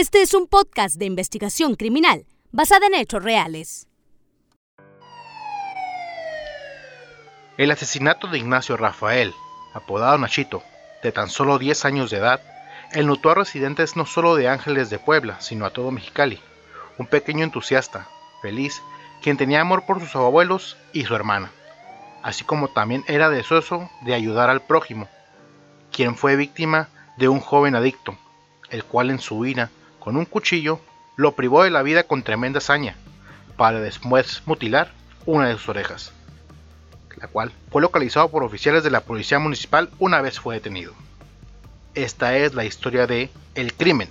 Este es un podcast de investigación criminal basada en hechos reales. El asesinato de Ignacio Rafael, apodado Nachito, de tan solo 10 años de edad, enlutó a residentes no solo de Ángeles de Puebla, sino a todo Mexicali. Un pequeño entusiasta, feliz, quien tenía amor por sus abuelos y su hermana, así como también era deseoso de ayudar al prójimo, quien fue víctima de un joven adicto, el cual en su ira, con un cuchillo, lo privó de la vida con tremenda hazaña, para después mutilar una de sus orejas, la cual fue localizado por oficiales de la policía municipal una vez fue detenido. Esta es la historia de El crimen,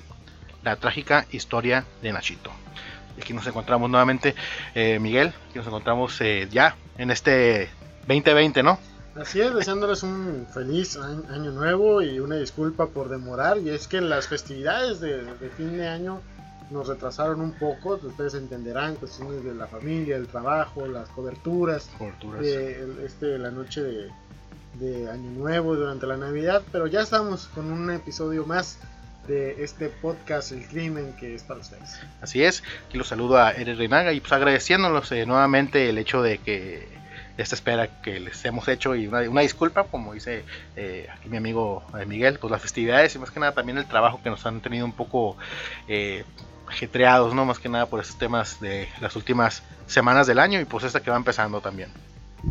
la trágica historia de Nachito. Aquí nos encontramos nuevamente, eh, Miguel, aquí nos encontramos eh, ya en este 2020, ¿no? Así es, deseándoles un feliz año nuevo y una disculpa por demorar. Y es que las festividades de, fin de año nos retrasaron un poco. Ustedes entenderán cuestiones de la familia, el trabajo, las coberturas, coberturas. este, la noche de, de Año Nuevo durante la Navidad. Pero ya estamos con un episodio más de este podcast El Crimen que es para ustedes. Así es, aquí los saludo a Eres Reinaga y pues agradeciéndolos eh, nuevamente el hecho de que esta espera que les hemos hecho y una, disculpa, como dice eh, aquí mi amigo eh, Miguel, pues las festividades y más que nada también el trabajo que nos han tenido un poco eh, ajetreados, ¿no? Más que nada por esos temas de las últimas semanas del año y pues esta que va empezando también.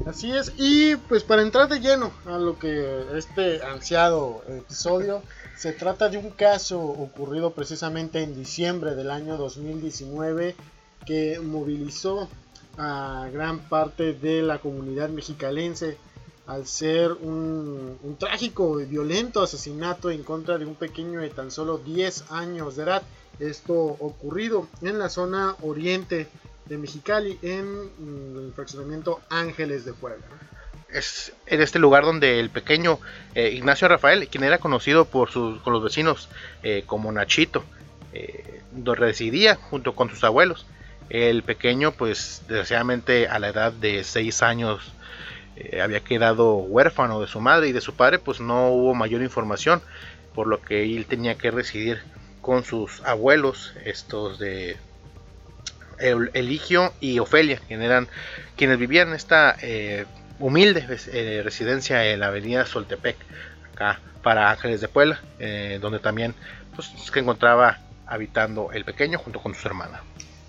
Así es, y pues para entrar de lleno a lo que este ansiado episodio, se trata de un caso ocurrido precisamente en diciembre del año 2019 que movilizó a gran parte de la comunidad mexicalense al ser un, trágico y violento asesinato en contra de un pequeño de tan solo 10 años de edad. Esto ocurrido en la zona oriente de Mexicali, en mm, el fraccionamiento Ángeles de Puebla. Es en este lugar donde el pequeño eh, Ignacio Rafael, quien era conocido por sus, con los vecinos eh, como Nachito, eh, residía junto con sus abuelos. El pequeño, pues desgraciadamente a la edad de 6 años eh, había quedado huérfano de su madre y de su padre, pues no hubo mayor información, por lo que él tenía que residir con sus abuelos, estos de Eligio y Ofelia, quienes, vivían en esta eh, humilde eh, residencia en la avenida Soltepec, acá para Ángeles de Puebla, donde también pues, se encontraba habitando el pequeño junto con su hermana.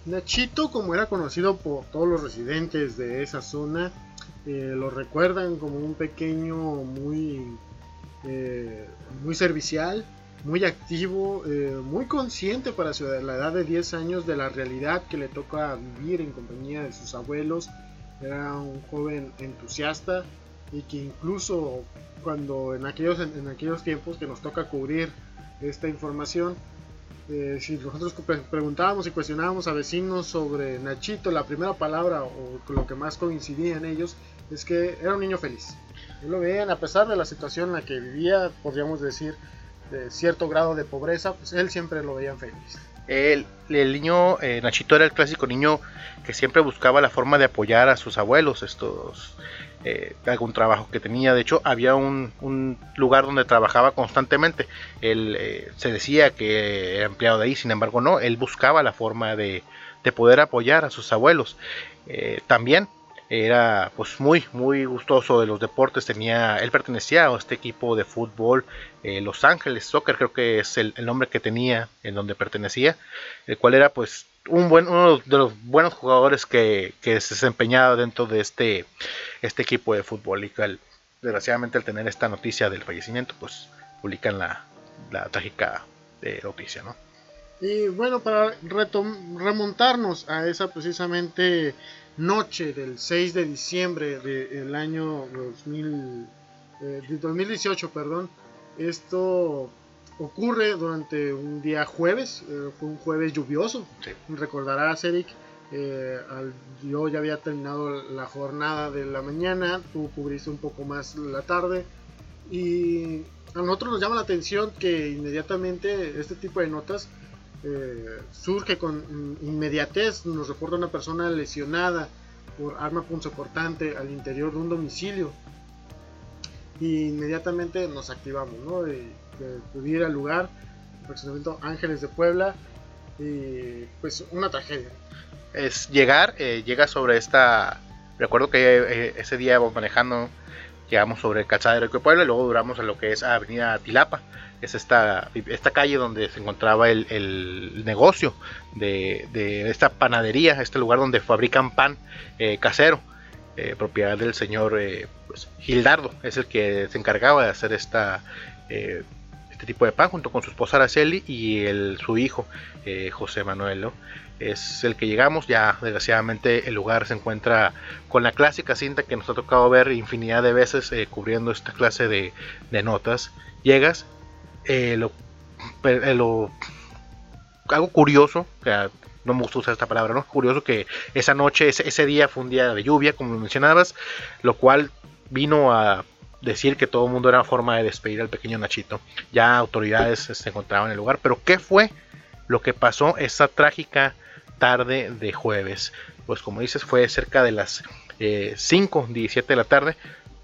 Nachito, como era conocido por todos los residentes de esa zona, eh, lo recuerdan como un pequeño muy, eh, muy servicial, muy activo, eh, muy consciente para la edad de 10 años de la realidad que le toca vivir en compañía de sus abuelos. Era un joven entusiasta y que incluso cuando en aquellos, en aquellos tiempos que nos toca cubrir esta información, eh, si nosotros preguntábamos y cuestionábamos a vecinos sobre Nachito, la primera palabra o lo que más coincidía en ellos es que era un niño feliz. lo veían, a pesar de la situación en la que vivía, podríamos decir, de cierto grado de pobreza, pues él siempre lo veían feliz. El, niño, eh, Nachito era el clásico niño que siempre buscaba la forma de apoyar a sus abuelos, estos eh, algún trabajo que tenía. De hecho, había un, lugar donde trabajaba constantemente. Él eh, se decía que era empleado de ahí, sin embargo, no. Él buscaba la forma de, poder apoyar a sus abuelos. Eh, también era pues muy muy gustoso de los deportes tenía él pertenecía a este equipo de fútbol Los Ángeles Soccer creo que es el, el, nombre que tenía en donde pertenecía el cual era pues un buen, uno de los buenos jugadores que, que se desempeñaba dentro de este, este equipo de fútbol. Y desgraciadamente al tener esta noticia del fallecimiento, pues publican la, la trágica eh, noticia, ¿no? Y bueno, para remontarnos a esa precisamente noche del 6 de diciembre del año 2000, eh, de 2018, perdón, esto ocurre durante un día jueves, eh, fue un jueves lluvioso. Recordarás, Eric, eh, yo ya había terminado la jornada de la mañana, tú cubriste un poco más la tarde y a nosotros nos llama la atención que inmediatamente este tipo de notas eh, surge con inmediatez, nos reporta una persona lesionada por arma punzocortante al interior de un domicilio y inmediatamente nos activamos, ¿no? De acudir lugar, el fraccionamiento Ángeles de Puebla, y pues una tragedia. Es llegar, eh, llega sobre esta, recuerdo que eh, ese día vamos manejando, llegamos sobre el Calzada de Puebla y luego duramos a lo que es Avenida Tilapa, es esta, esta calle donde se encontraba el, negocio de, esta panadería, este lugar donde fabrican pan eh, casero, propiedad del señor pues, Gildardo, es el que se encargaba de hacer esta este tipo de pan junto con su esposa Araceli y el, su hijo eh, José Manuel. Es el que llegamos, ya desgraciadamente el lugar se encuentra con la clásica cinta que nos ha tocado ver infinidad de veces eh, cubriendo esta clase de, notas. Llegas, eh, lo, algo curioso, no me gusta usar esta palabra, ¿no? Curioso que esa noche, ese, ese día fue un día de lluvia, como mencionabas, lo cual vino a decir que todo el mundo era forma de despedir al pequeño Nachito. Ya autoridades se encontraban en el lugar, pero ¿qué fue lo que pasó esa trágica tarde de jueves? Pues como dices, fue cerca de las eh, 5, 17 de la tarde,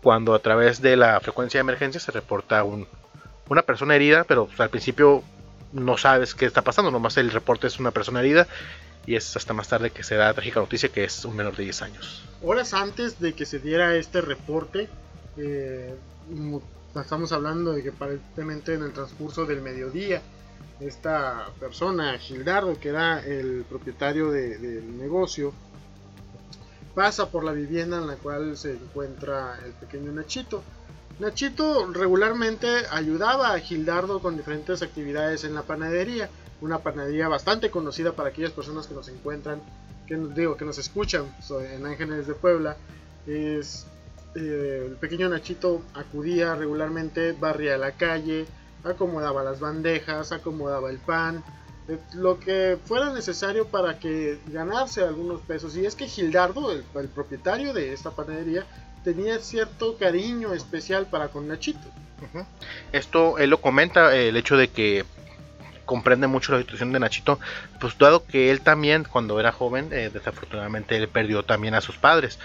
cuando a través de la frecuencia de emergencia se reporta una persona herida, pero pues, al principio no sabes qué está pasando, nomás el reporte es una persona herida y es hasta más tarde que se da la trágica noticia que es un menor de 10 años. Horas antes de que se diera este reporte, eh, estamos hablando de que aparentemente en el transcurso del mediodía, esta persona, Gildardo, que era el propietario del negocio, pasa por la vivienda en la cual se encuentra el pequeño Nachito. Nachito regularmente ayudaba a Gildardo con diferentes actividades en la panadería, una panadería bastante conocida para aquellas personas que nos encuentran, que nos digo, que nos escuchan en Ángeles de Puebla. Es eh, el pequeño Nachito acudía regularmente, barría la calle, acomodaba las bandejas, acomodaba el pan, eh, lo que fuera necesario para que ganase algunos pesos. Y es que Gildardo, el, propietario de esta panadería, tenía cierto cariño especial para con Nachito. Esto él lo comenta, el hecho de que comprende mucho la situación de Nachito, pues dado que él también cuando era joven, eh, desafortunadamente él perdió también a sus padres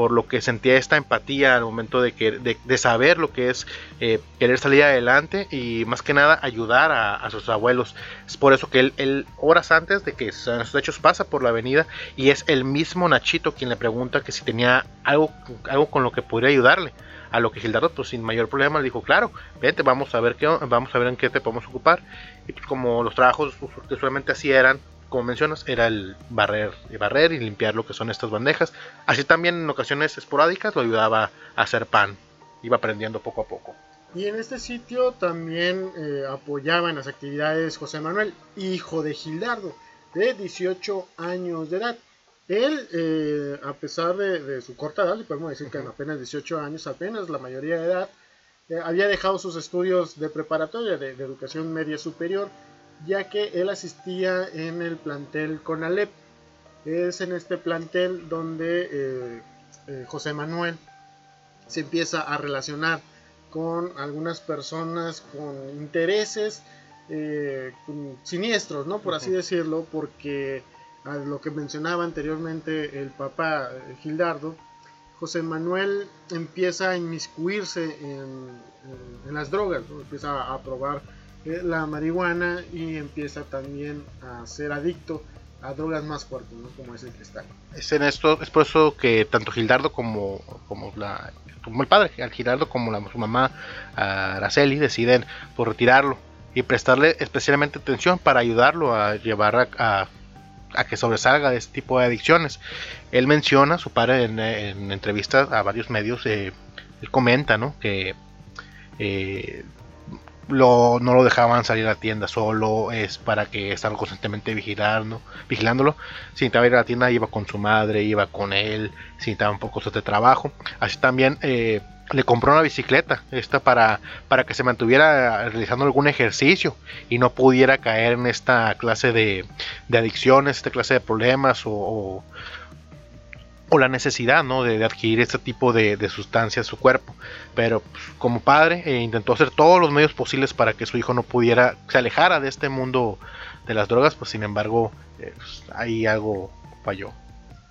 por lo que sentía esta empatía al momento de, que, de, saber lo que es eh, querer salir adelante y más que nada ayudar a, sus abuelos. Es por eso que él, horas antes de que estos hechos pasa por la avenida y es el mismo Nachito quien le pregunta que si tenía algo, algo con lo que podría ayudarle. A lo que Gildardo, pues sin mayor problema, le dijo, claro, vete, vamos a ver qué, vamos a ver en qué te podemos ocupar. Y pues como los trabajos que usualmente así eran, como mencionas, era el barrer y barrer y limpiar lo que son estas bandejas. Así también en ocasiones esporádicas lo ayudaba a hacer pan. Iba aprendiendo poco a poco. Y en este sitio también eh, apoyaba en las actividades José Manuel, hijo de Gildardo, de 18 años de edad. Él, eh, a pesar de, su corta edad, le podemos decir que en apenas 18 años, apenas la mayoría de edad, eh, había dejado sus estudios de preparatoria, de educación media superior, ya que él asistía en el plantel Conalep. Es en este plantel donde eh, eh, José Manuel se empieza a relacionar con algunas personas con intereses eh, siniestros, ¿no? Por así decirlo, porque a lo que mencionaba anteriormente el papá Gildardo, José Manuel empieza a inmiscuirse en, las drogas, empieza a probar la marihuana y empieza también a ser adicto a drogas más fuertes, como es el cristal. Es en esto, es por eso que tanto Gildardo como, como la el padre, al Gildardo como la, su mamá Araceli deciden por retirarlo y prestarle especialmente atención para ayudarlo a llevar a, a, que sobresalga de este tipo de adicciones. Él menciona, su padre en, entrevistas a varios medios, eh, él comenta ¿no? que eh, no lo dejaban salir a la tienda solo, es para que estaban constantemente vigilando, vigilándolo. Si necesitaba ir a la tienda, iba con su madre, iba con él, si necesitaba un poco de trabajo. Así también eh, le compró una bicicleta, esta para, para que se mantuviera realizando algún ejercicio y no pudiera caer en esta clase de, adicciones, esta clase de problemas o la necesidad ¿no? de, adquirir este tipo de, sustancias a su cuerpo. Pero pues, como padre eh, intentó hacer todos los medios posibles para que su hijo no pudiera, se alejara de este mundo de las drogas, pues sin embargo eh, pues, ahí algo falló.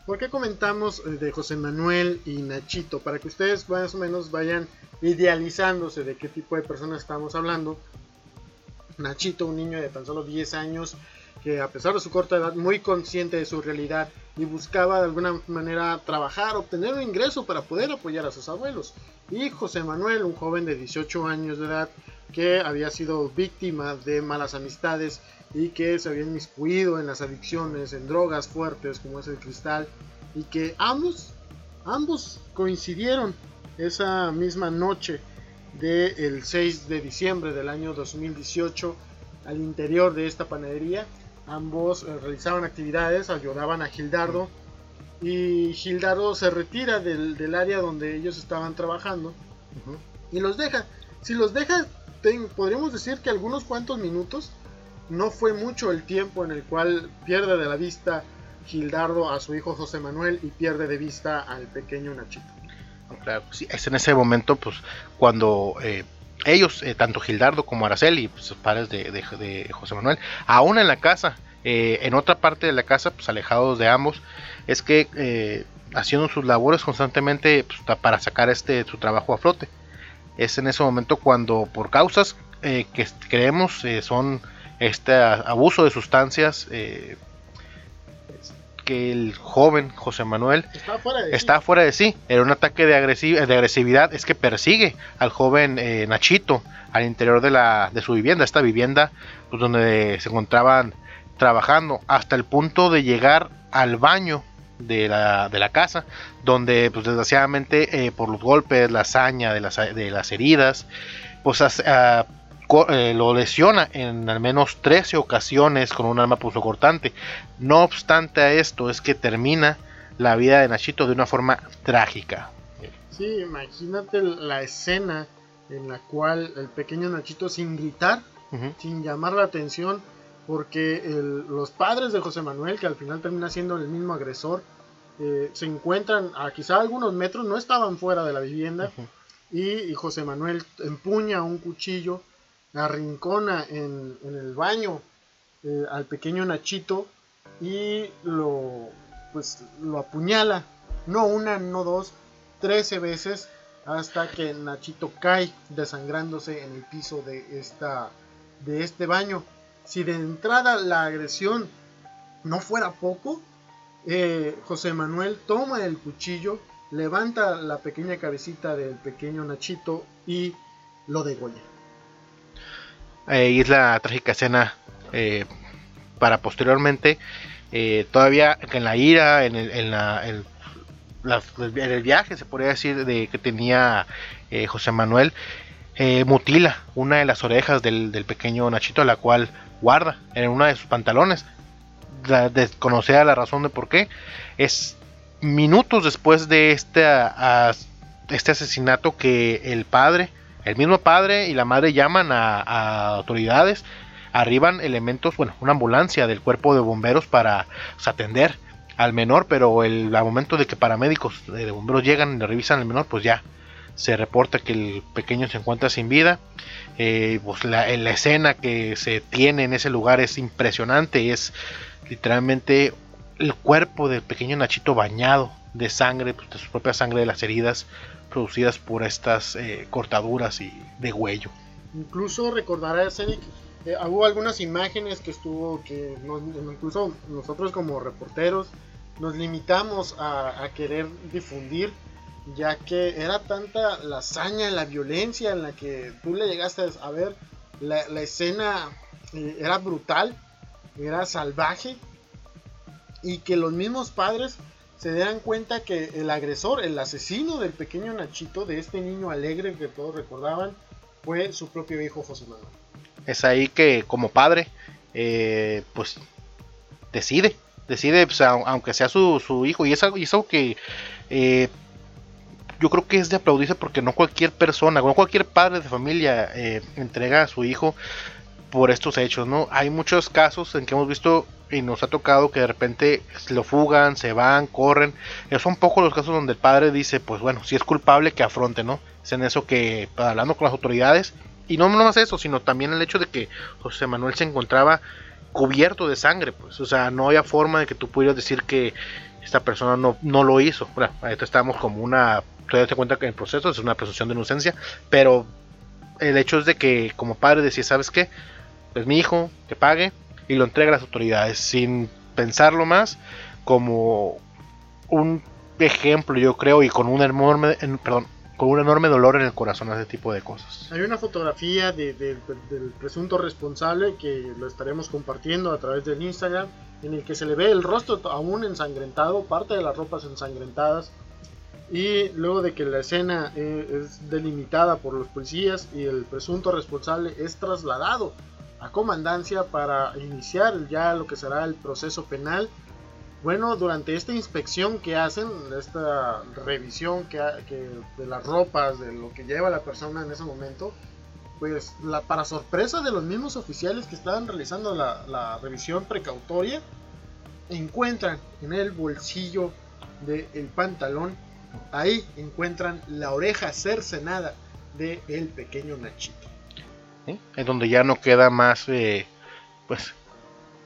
¿Por qué comentamos eh, de José Manuel y Nachito? Para que ustedes más o menos vayan idealizándose de qué tipo de personas estamos hablando. Nachito, un niño de tan solo 10 años, que a pesar de su corta edad, muy consciente de su realidad y buscaba de alguna manera trabajar, obtener un ingreso para poder apoyar a sus abuelos. Y José Manuel, un joven de 18 años de edad que había sido víctima de malas amistades y que se había inmiscuido en las adicciones, en drogas fuertes como es el cristal, y que ambos, ambos coincidieron esa misma noche del 6 de diciembre del año 2018 al interior de esta panadería. Ambos eh, realizaban actividades, ayudaban a Gildardo y Gildardo se retira del, área donde ellos estaban trabajando y los deja. Si los deja, podríamos decir que algunos cuantos minutos, no fue mucho el tiempo en el cual pierde de la vista Gildardo a su hijo José Manuel y pierde de vista al pequeño Nachito. Claro, sí, es en ese momento, pues, cuando eh, ellos, eh, tanto Gildardo como Araceli, pues, sus padres de, José Manuel, aún en la casa, eh, en otra parte de la casa, pues alejados de ambos, es que haciendo sus labores constantemente pues, para sacar este su trabajo a flote. Es en ese momento cuando, por causas que creemos son este abuso de sustancias, que el joven José Manuel está fuera de, sí. Era un ataque de, de agresividad, es que persigue al joven eh, Nachito al interior de, la, de su vivienda, esta vivienda pues, donde se encontraban trabajando, hasta el punto de llegar al baño de la, de la casa, donde pues desgraciadamente eh, por los golpes, la hazaña de las, de las heridas, pues a, eh, lo lesiona en al menos 13 ocasiones con un arma cortante No obstante a esto es que termina la vida de Nachito de una forma trágica. Sí, imagínate la escena en la cual el pequeño Nachito sin gritar, sin llamar la atención, porque los padres de José Manuel, que al final termina siendo el mismo agresor, eh, se encuentran a quizá algunos metros, no estaban fuera de la vivienda, y, José Manuel empuña un cuchillo arrincona en, en el baño eh, al pequeño Nachito y lo, pues, lo apuñala, no una, no dos, trece veces hasta que Nachito cae desangrándose en el piso de, esta, de este baño. Si de entrada la agresión no fuera poco, eh, José Manuel toma el cuchillo, levanta la pequeña cabecita del pequeño Nachito y lo degolla eh, la trágica escena eh, para posteriormente, eh, todavía en la ira, en el, en, en, el viaje, se podría decir, de que tenía eh, José Manuel, mutila una de las orejas del, del, pequeño Nachito, la cual guarda en una de sus pantalones. Desconocida la razón de por qué. Es minutos después de este, a, este asesinato que el padre el mismo padre y la madre llaman a, autoridades, arriban elementos, bueno, una ambulancia del cuerpo de bomberos para pues, atender al menor, pero el momento de que paramédicos de bomberos llegan y le revisan al menor, pues ya se reporta que el pequeño se encuentra sin vida. Eh, pues la, escena que se tiene en ese lugar es impresionante, es literalmente el cuerpo del pequeño Nachito bañado de sangre, pues, de su propia sangre de las heridas producidas por estas eh, cortaduras y de huello. Incluso recordarás, Eric, eh, hubo algunas imágenes que estuvo, que incluso nosotros como reporteros nos limitamos a, querer difundir, ya que era tanta la hazaña, la violencia en la que tú le llegaste a ver, la, escena eh, era brutal, era salvaje, y que los mismos padres se dan cuenta que el agresor, el asesino del pequeño Nachito, de este niño alegre que todos recordaban, fue su propio hijo José Manuel. Es ahí que como padre, eh, pues decide, decide, pues, aunque sea su, hijo, y es algo, y es que eh, yo creo que es de aplaudirse porque no cualquier persona, no cualquier padre de familia eh, entrega a su hijo por estos hechos, ¿no? Hay muchos casos en que hemos visto y nos ha tocado que de repente lo fugan, se van, corren. Son pocos los casos donde el padre dice, pues bueno, si es culpable que afronte, ¿no? Es en eso que, hablando con las autoridades, y no más eso, sino también el hecho de que José Manuel se encontraba cubierto de sangre, pues, o sea, no había forma de que tú pudieras decir que esta persona no, no lo hizo. Bueno, esto estamos como una, te cuenta que en el proceso es una presunción de inocencia, pero el hecho es de que como padre decía, ¿sabes qué? Pues mi hijo, que pague, y lo entrega a las autoridades sin pensarlo más como un ejemplo yo creo y con un enorme perdón con un enorme dolor en el corazón a ese tipo de cosas. Hay una fotografía del presunto responsable que lo estaremos compartiendo a través del Instagram, en el que se le ve el rostro aún ensangrentado, parte de las ropas ensangrentadas, y luego de que la escena eh, es delimitada por los policías y el presunto responsable es trasladado a comandancia para iniciar ya lo que será el proceso penal. Bueno, durante esta inspección que hacen, esta revisión que, de las ropas, de lo que lleva la persona en ese momento, pues la, para sorpresa de los mismos oficiales que estaban realizando la, la revisión precautoria, encuentran en el bolsillo del pantalón Ahí encuentran la oreja cercenada de el pequeño Nachito. Es donde ya no queda más, eh, pues,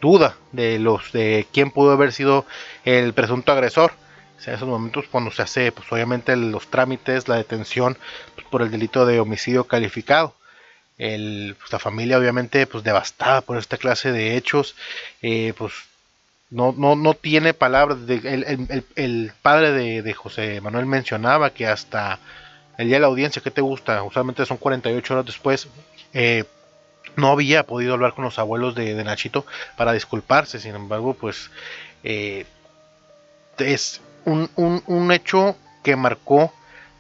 duda de los de quién pudo haber sido el presunto agresor. en esos momentos cuando se hace, pues, obviamente los trámites, la detención pues, por el delito de homicidio calificado. El, pues, la familia obviamente pues devastada por esta clase de hechos eh, pues no, no, no tiene palabras. el, padre de, José Manuel mencionaba que hasta el día de la audiencia, ¿qué te gusta? Usualmente son 48 horas después. Eh, no había podido hablar con los abuelos de, Nachito para disculparse. Sin embargo, pues eh, es un, un, hecho que marcó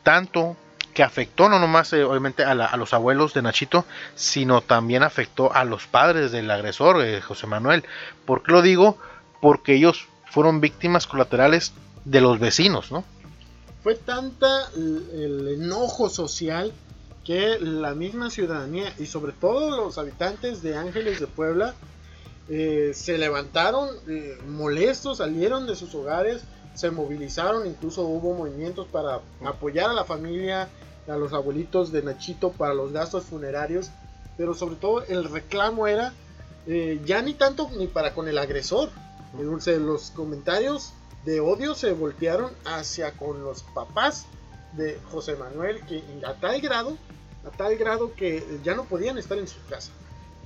tanto que afectó no nomás eh, obviamente a, a, los abuelos de Nachito, sino también afectó a los padres del agresor, José Manuel. ¿Por qué lo digo? porque ellos fueron víctimas colaterales de los vecinos, ¿no? Fue tanta el enojo social que la misma ciudadanía y sobre todo los habitantes de Ángeles de Puebla eh, se levantaron eh, molestos, salieron de sus hogares, se movilizaron, incluso hubo movimientos para apoyar a la familia, a los abuelitos de Nachito para los gastos funerarios, pero sobre todo el reclamo era eh, ya ni tanto ni para con el agresor, los comentarios de odio se voltearon hacia con los papás de José Manuel, que a tal grado, a tal grado que ya no podían estar en su casa.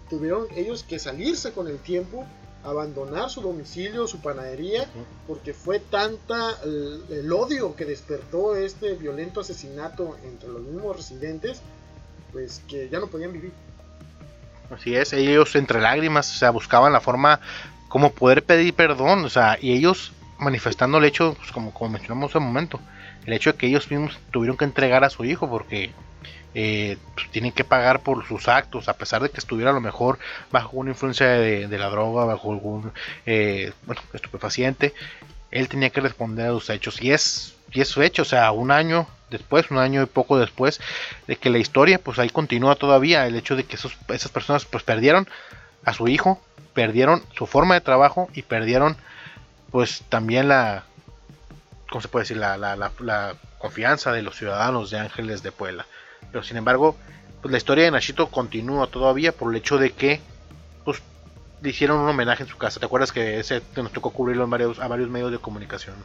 Tuvieron ellos que salirse con el tiempo, abandonar su domicilio, su panadería, porque fue tanta el, odio que despertó este violento asesinato entre los mismos residentes, pues que ya no podían vivir. Así es, ellos entre lágrimas, o sea, buscaban la forma como poder pedir perdón, o sea, y ellos manifestando el hecho, pues como, como mencionamos hace un momento, el hecho de que ellos mismos tuvieron que entregar a su hijo porque eh, pues, tienen que pagar por sus actos, a pesar de que estuviera a lo mejor bajo una influencia de, la droga, bajo algún eh, estupefaciente, él tenía que responder a sus hechos. Y es, y es su hecho, o sea, un año después, un año y poco después de que la historia, pues ahí continúa todavía el hecho de que esas personas pues perdieron a su hijo, perdieron su forma de trabajo y perdieron pues también la, ¿cómo se puede decir? La, la, confianza de los ciudadanos de Ángeles de Puebla. Pero sin embargo, pues la historia de Nachito continúa todavía por el hecho de que pues le hicieron un homenaje en su casa. ¿Te acuerdas que ese nos tocó cubrirlo en varios, a varios medios de comunicación?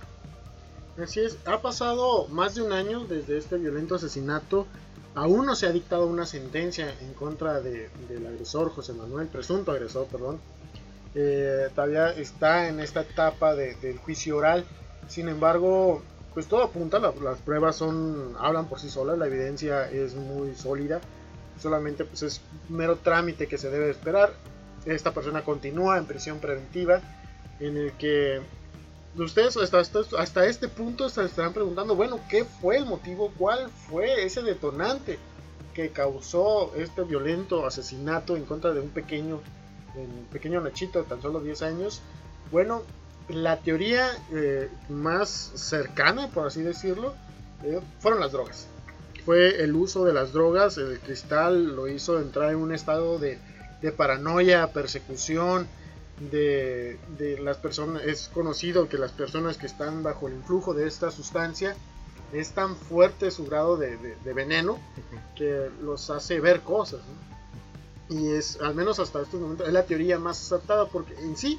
Así es, ha pasado más de un año desde este violento asesinato Aún no se ha dictado una sentencia en contra del agresor, José Manuel, presunto agresor, perdón. Eh, todavía está en esta etapa del juicio oral. Sin embargo, pues todo apunta, las pruebas son hablan por sí solas, la evidencia es muy sólida. Solamente pues es mero trámite que se debe esperar. Esta persona continúa en prisión preventiva en el que ustedes hasta, este punto se estarán preguntando, bueno, ¿qué fue el motivo? ¿Cuál fue ese detonante que causó este violento asesinato en contra de un pequeño, un pequeño Nachito de tan solo 10 años? Bueno, la teoría eh, más cercana, por así decirlo, eh, fueron las drogas. Fue el uso de las drogas, el cristal lo hizo entrar en un estado de, de paranoia, persecución, de, las personas, es conocido que las personas que están bajo el influjo de esta sustancia es tan fuerte su grado de, veneno que los hace ver cosas. Y es, al menos hasta este momento, es la teoría más acertada porque en sí,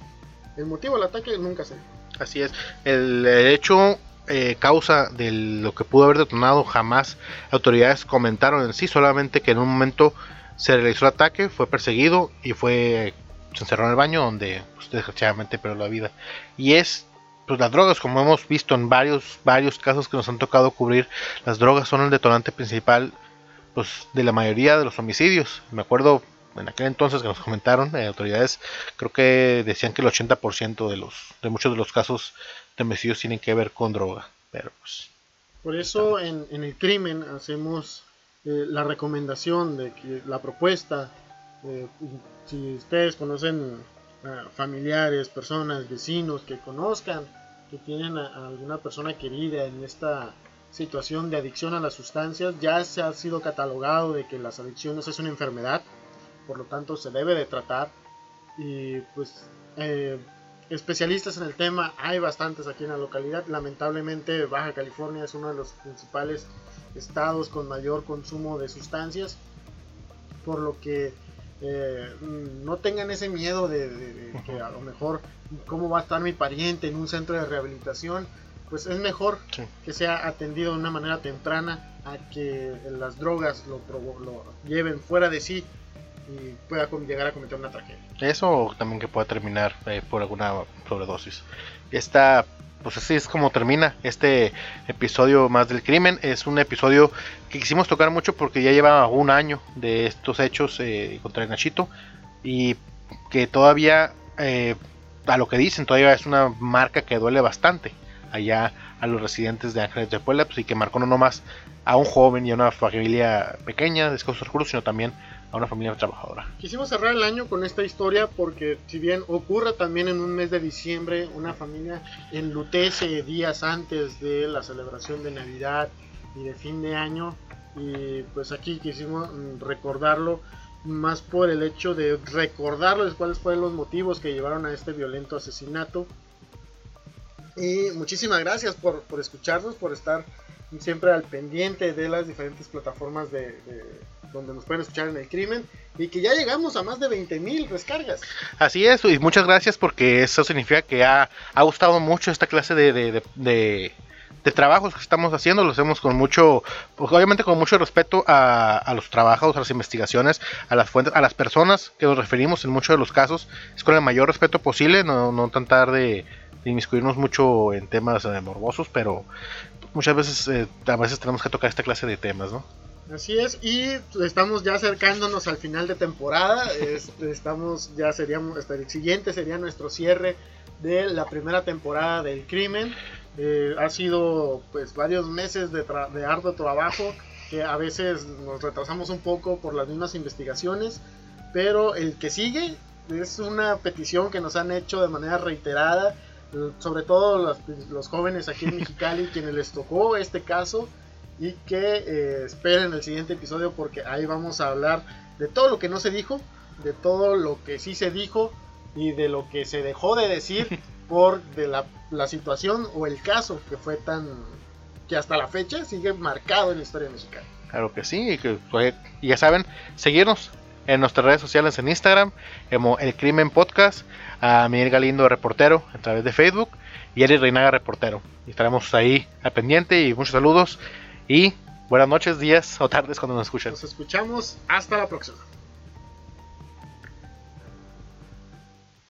el motivo del ataque nunca se Así es, el hecho eh, causa de lo que pudo haber detonado jamás autoridades comentaron en sí, solamente que en un momento se realizó el ataque, fue perseguido y fue se encerró en el baño donde pues, desgraciadamente perdió la vida. Y es pues las drogas, como hemos visto en varios, varios casos que nos han tocado cubrir, las drogas son el detonante principal pues, de la mayoría de los homicidios. Me acuerdo en aquel entonces que nos comentaron, eh, autoridades creo que decían que el 80% de los de muchos de los casos de homicidios tienen que ver con droga. Pero pues, Por eso en, en el crimen hacemos eh, la recomendación de que la propuesta, eh, si ustedes conocen familiares, personas, vecinos que conozcan, que tienen a, a alguna persona querida en esta situación de adicción a las sustancias, ya se ha sido catalogado de que las adicciones es una enfermedad, por lo tanto se debe de tratar. Y pues eh, especialistas en el tema hay bastantes aquí en la localidad, lamentablemente Baja California es uno de los principales estados con mayor consumo de sustancias, por lo que eh, no tengan ese miedo de, de- de que a lo mejor cómo va a estar mi pariente en un centro de rehabilitación, pues es mejor Sí. que sea atendido de una manera temprana a que las drogas lo lleven fuera de sí y pueda llegar a cometer una tragedia. Eso o también que pueda terminar eh, por alguna sobredosis. Esta, pues así es como termina este episodio más del crimen. Es un episodio que quisimos tocar mucho porque ya lleva un año de estos hechos eh, contra el Nachito y que todavía, eh, a lo que dicen, todavía es una marca que duele bastante allá a los residentes de Ángeles de Puebla pues, y que marcó no nomás a un joven y a una familia pequeña de escasos recursos, sino también a una familia trabajadora. Quisimos cerrar el año con esta historia porque si bien ocurre también en un mes de diciembre, una familia enlutece días antes de la celebración de Navidad y de fin de año y pues aquí quisimos mm, recordarlo más por el hecho de recordarles cuáles fueron los motivos que llevaron a este violento asesinato. Y muchísimas gracias por, por escucharnos, por estar siempre al pendiente de las diferentes plataformas de, de- donde nos pueden escuchar en el crimen y que ya llegamos a más de 20.000 descargas. Así es, y muchas gracias porque eso significa que ha, ha gustado mucho esta clase de, de, de- trabajos que estamos haciendo, lo hacemos con mucho, pues obviamente con mucho respeto a, a los trabajos, a las investigaciones, a las fuentes, a las personas que nos referimos en muchos de los casos, es con el mayor respeto posible, no, no tratar de, de inmiscuirnos mucho en temas eh, morbosos, pero muchas veces, eh, a veces tenemos que tocar esta clase de temas, ¿no? Así es, y estamos ya acercándonos al final de temporada. es- estamos, ya seríamos, hasta el siguiente sería nuestro cierre de la primera temporada del crimen. Eh, ha sido pues varios meses de, tra- de arduo trabajo que a veces nos retrasamos un poco por las mismas investigaciones, pero el que sigue es una petición que nos han hecho de manera reiterada, sobre todo los, los jóvenes aquí en Mexicali, quienes les tocó este caso y que eh, esperen el siguiente episodio porque ahí vamos a hablar de todo lo que no se dijo, de todo lo que sí se dijo y de lo que se dejó de decir por de la, la situación o el caso que fue tan que hasta la fecha sigue marcado en la historia mexicana. Claro que sí, y, que, y ya saben, seguirnos en nuestras redes sociales en Instagram, como El Crimen Podcast, a Miguel Galindo Reportero a través de Facebook y Eric Reinaga Reportero. Y estaremos ahí al pendiente y muchos saludos y buenas noches, días o tardes cuando nos escuchen. Nos escuchamos, hasta la próxima.